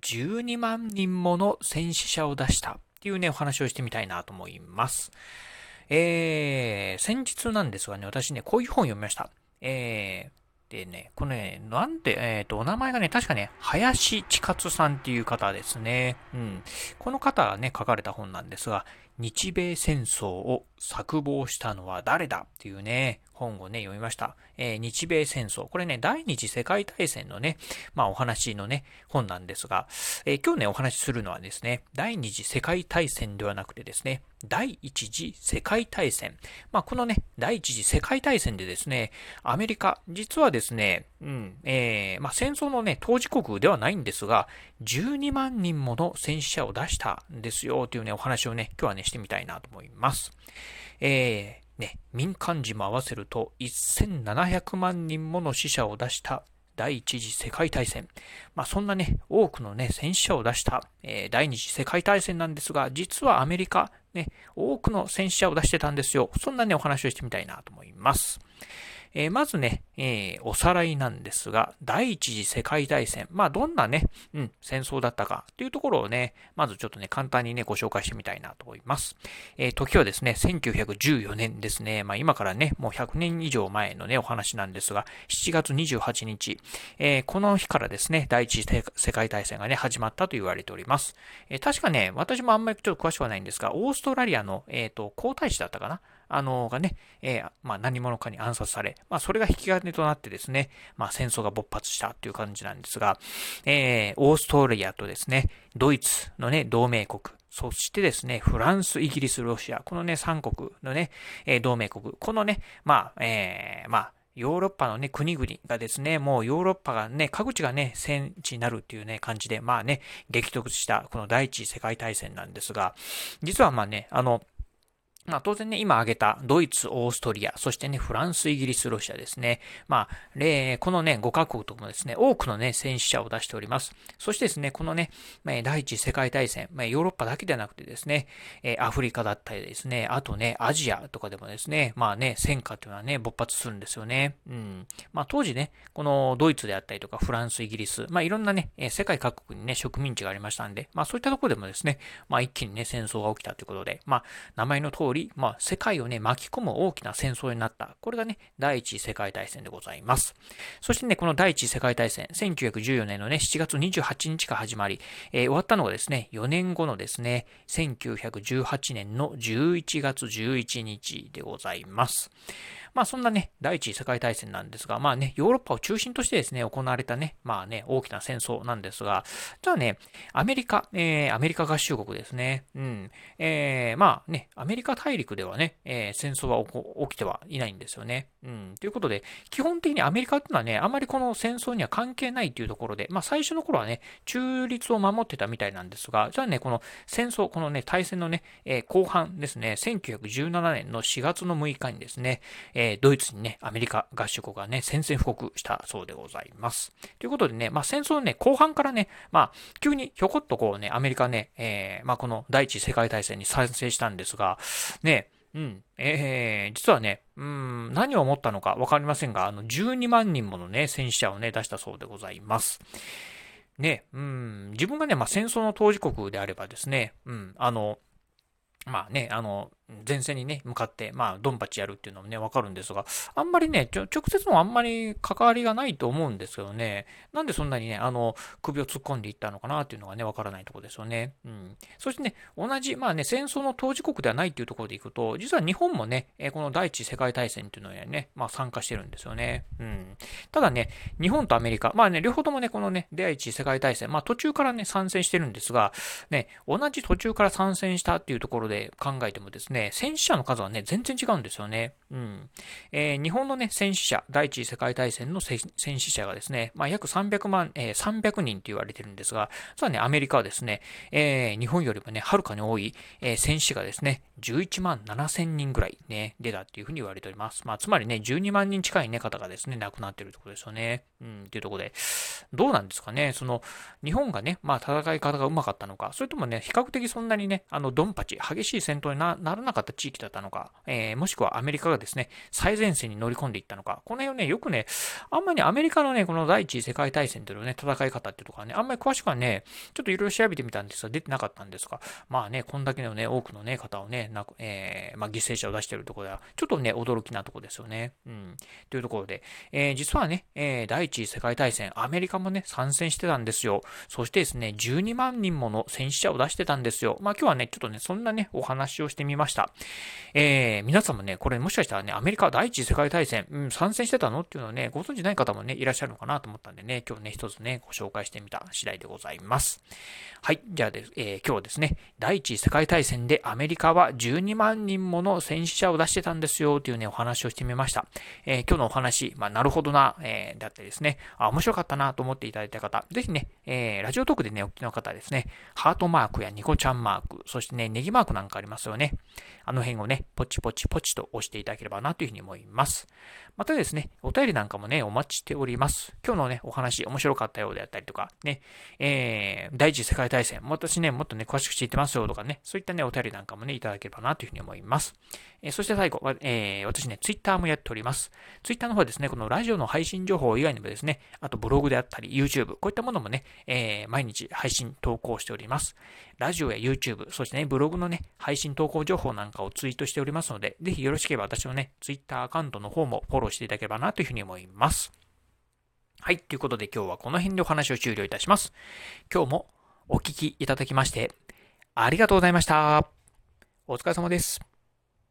12万人もの戦死者を出したっていうね、お話をしてみたいなと思います。えー、先日なんですがね、私ね、こういう本を読みました。えー、でね、このね、なんで、えっ、ー、と、お名前がね、確かね、林千勝さんっていう方ですね。うん。この方がね、書かれた本なんですが、日米戦争を作謀したのは誰だっていうね、本をね、読みました。えー、日米戦争。これね、第二次世界大戦のね、まあお話のね、本なんですが、えー、今日ね、お話しするのはですね、第二次世界大戦ではなくてですね、第一次世界大戦。まあこのね、第一次世界大戦でですね、アメリカ、実はですね、うん、えー、まあ戦争のね、当事国ではないんですが、12万人もの戦死者を出したんですよ、というね、お話をね、今日はね、してみたいなと思います。えー、ね、民間人も合わせると1700万人もの死者を出した第一次世界大戦。まあそんなね、多くのね、戦死者を出した、えー、第二次世界大戦なんですが、実はアメリカ、ね、多くの戦死者を出してたんですよ。そんなね、お話をしてみたいなと思います。えー、まずね、えー、おさらいなんですが、第一次世界大戦、まあどんなね、うん、戦争だったかというところをね、まずちょっとね、簡単にね、ご紹介してみたいなと思います。えー、時はですね、1914年ですね、まあ今からね、もう100年以上前のね、お話なんですが、7月28日、え、この日からですね、第一次世界大戦がね、始まったと言われております。え、確かね、私もあんまりちょっと詳しくはないんですが、オーストラリアの、えっ、と、皇太子だったかなあの、がね、えー、まあ何者かに暗殺され、まあそれが引き金となってですね、まあ戦争が勃発したっていう感じなんですが、えー、オーストラリアとですね、ドイツのね、同盟国、そしてですね、フランス、イギリス、ロシア、このね、3国のね、えー、同盟国、このね、まあ、えー、まあ、ヨーロッパのね、国々がですね、もうヨーロッパがね、各地がね、戦地になるっていうね、感じで、まあね、激突したこの第一次世界大戦なんですが、実はまあね、あの、まあ当然ね、今挙げたドイツ、オーストリア、そしてね、フランス、イギリス、ロシアですね。まあ、このね、5カ国ともですね、多くのね、戦死者を出しております。そしてですね、このね、第一次世界大戦ま、ヨーロッパだけではなくてですね、アフリカだったりですね、あとね、アジアとかでもですね、まあね、戦火というのはね、勃発するんですよね。うん。まあ当時ね、このドイツであったりとか、フランス、イギリス、まあいろんなね、世界各国にね、植民地がありましたんで、まあそういったところでもですね、まあ一気にね、戦争が起きたということで、まあ名前の通り、り、まあ、世界をね、巻き込む大きな戦争になった。これがね、第一次世界大戦でございます。そしてね、この第一次世界大戦、1914年のね、7月28日から始まり、えー、終わったのがですね、4年後のですね、1918年の11月11日でございます。まあそんなね、第一次世界大戦なんですが、まあね、ヨーロッパを中心としてですね、行われたね、まあね、大きな戦争なんですが、じゃあね、アメリカ、えー、アメリカ合衆国ですね。うん。えー、まあね、アメリカ大陸ではね、えー、戦争は起きてはいないんですよね。うん。ということで、基本的にアメリカっていうのはね、あまりこの戦争には関係ないというところで、まあ最初の頃はね、中立を守ってたみたいなんですが、じゃあね、この戦争、このね、大戦のね、えー、後半ですね、1917年の4月の6日にですね、えー、えドイツにね、アメリカ合衆国がね、宣戦布告したそうでございます。ということでね、まあ戦争のね、後半からね、まあ、急にひょこっとこうね、アメリカね、えー、まあこの第一次世界大戦に賛成したんですが、ね、うん。えー、実はね、うん、何を思ったのかわかりませんが、あの、12万人ものね、戦死者をね、出したそうでございます。ね、うん、自分がね、まあ、戦争の当事国であればですね、うん、あの、まあね、あの、前線にね、向かって、まあ、ドンパチやるっていうのもね、わかるんですが、あんまりね、直接もあんまり関わりがないと思うんですけどね、なんでそんなにね、あの、首を突っ込んでいったのかなっていうのがね、わからないところですよね。うん。そしてね、同じ、まあね、戦争の当事国ではないっていうところでいくと、実は日本もね、この第一次世界大戦っていうのにね、まあ参加してるんですよね。うん。ただね、日本とアメリカ、まあね、両方ともね、このね、第一次世界大戦、まあ途中からね、参戦してるんですが、ね、同じ途中から参戦したっていうところで考えてもですね、ね、戦死者の数はね、全然違うんですよね。うん。えー、日本のね、戦死者、第一次世界大戦の戦死者がですね、まあ、約300万、えー、300人と言われてるんですが、実はね、アメリカはですね、えー、日本よりもね、はるかに多い、えー、戦死がですね、11万7千人ぐらいね、出たっていうふうに言われております。まあ、つまりね、12万人近いね、方がですね、亡くなってるってことですよね。うん、っていうところで、どうなんですかね、その、日本がね、まあ、戦い方がうまかったのか、それともね、比較的そんなにね、あの、ドンパチ、激しい戦闘にならななかった地域だったのか、えー、もしくはアメリカがですね、最前線に乗り込んでいったのか、この辺をね、よくね、あんまりアメリカのね、この第一次世界大戦というね、戦い方っていうところはね、あんまり詳しくはね、ちょっといろいろ調べてみたんですが、出てなかったんですが、まあね、こんだけのね、多くのね、方をね、なくえー、まあ、犠牲者を出しているところでは、ちょっとね、驚きなところですよね。うん。というところで、えー、実はね、えー、第一次世界大戦、アメリカもね、参戦してたんですよ。そしてですね、12万人もの戦死者を出してたんですよ。まあ今日はね、ちょっとね、そんなね、お話をしてみました。えー、皆さんもね、これもしかしたらね、アメリカ第一次世界大戦、うん、参戦してたのっていうのはね、ご存知ない方もね、いらっしゃるのかなと思ったんでね、今日ね、一つね、ご紹介してみた次第でございます。はい。じゃあで、えー、今日はですね、第一次世界大戦でアメリカは12万人もの戦死者を出してたんですよというね、お話をしてみました。えー、今日のお話、まあ、なるほどな、えー、だったりですね、あ、面白かったなと思っていただいた方、ぜひね、えー、ラジオトークでね、お聞きの方ですね、ハートマークやニコちゃんマーク、そしてね、ネギマークなんかありますよね。あの辺をね、ポチポチポチと押していただければなというふうに思います。またですね、お便りなんかもね、お待ちしております。今日のね、お話面白かったようであったりとか、ね、えー、第一次世界大戦、私ね、もっとね、詳しく知ってますよとかね、そういったね、お便りなんかもね、いただければなというふうに思います。えー、そして最後、えー、私ね、ツイッターもやっております。ツイッターの方はですね、このラジオの配信情報以外にもですね、あとブログであったり、YouTube、こういったものもね、えー、毎日配信投稿しております。ラジオや YouTube、そしてね、ブログのね、配信投稿情報なんかをツイートしておりますので、ぜひよろしければ私のね、Twitter アカウントの方もフォローしていただければなというふうに思います。はい。ということで今日はこの辺でお話を終了いたします。今日もお聞きいただきまして、ありがとうございました。お疲れ様です。